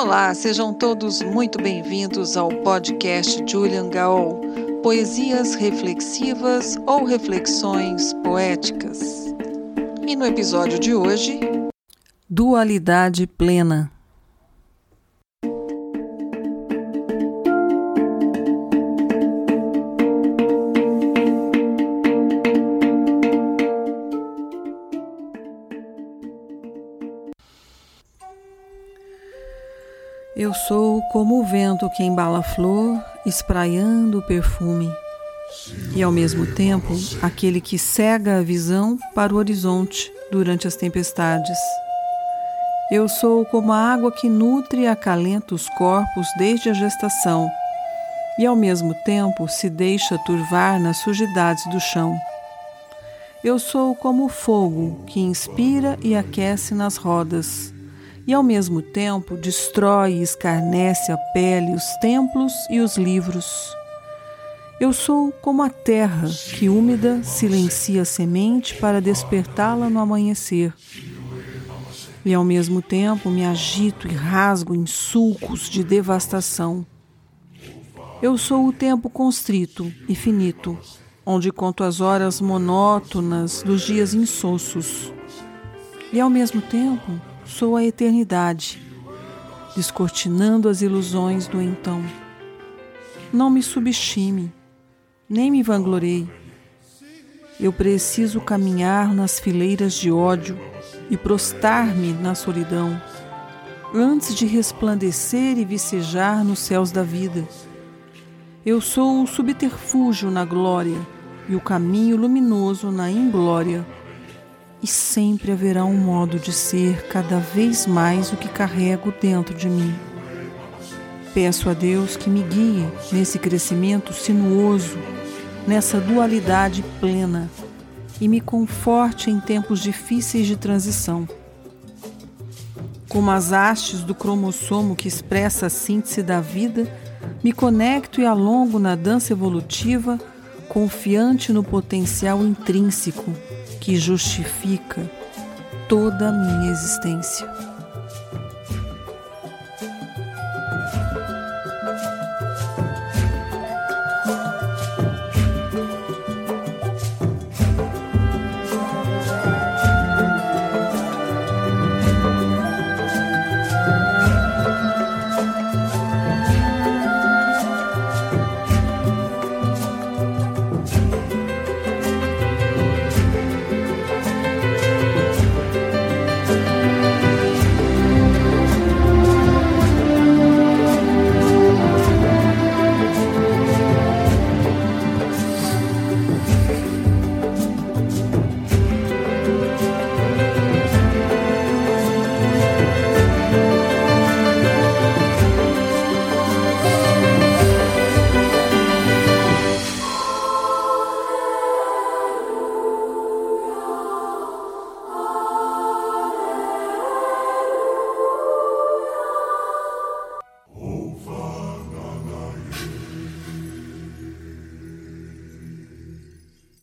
Olá, sejam todos muito bem-vindos ao podcast Julian Gaol, Poesias Reflexivas ou Reflexões Poéticas. E no episódio de hoje, Dualidade Plena. Eu sou como o vento que embala a flor, espraiando o perfume, e ao mesmo tempo aquele que cega a visão para o horizonte durante as tempestades. Eu sou como a água que nutre e acalenta os corpos desde a gestação, e ao mesmo tempo se deixa turvar nas sujidades do chão. Eu sou como o fogo que inspira e aquece nas rodas e ao mesmo tempo destrói e escarnece a pele, os templos e os livros. Eu sou como a terra que úmida silencia a semente para despertá-la no amanhecer. E ao mesmo tempo me agito e rasgo em sulcos de devastação. Eu sou o tempo constrito e finito, onde conto as horas monótonas dos dias insossos. E ao mesmo tempo sou a eternidade, descortinando as ilusões do então. Não me subestime, nem me vanglorei. Eu preciso caminhar nas fileiras de ódio e prostar-me na solidão, antes de resplandecer e vicejar nos céus da vida. Eu sou o subterfúgio na glória e o caminho luminoso na inglória e sempre haverá um modo de ser cada vez mais o que carrego dentro de mim. Peço a Deus que me guie nesse crescimento sinuoso, nessa dualidade plena e me conforte em tempos difíceis de transição. Como as hastes do cromossomo que expressa a síntese da vida, me conecto e alongo na dança evolutiva, confiante no potencial intrínseco que justifica toda a minha existência.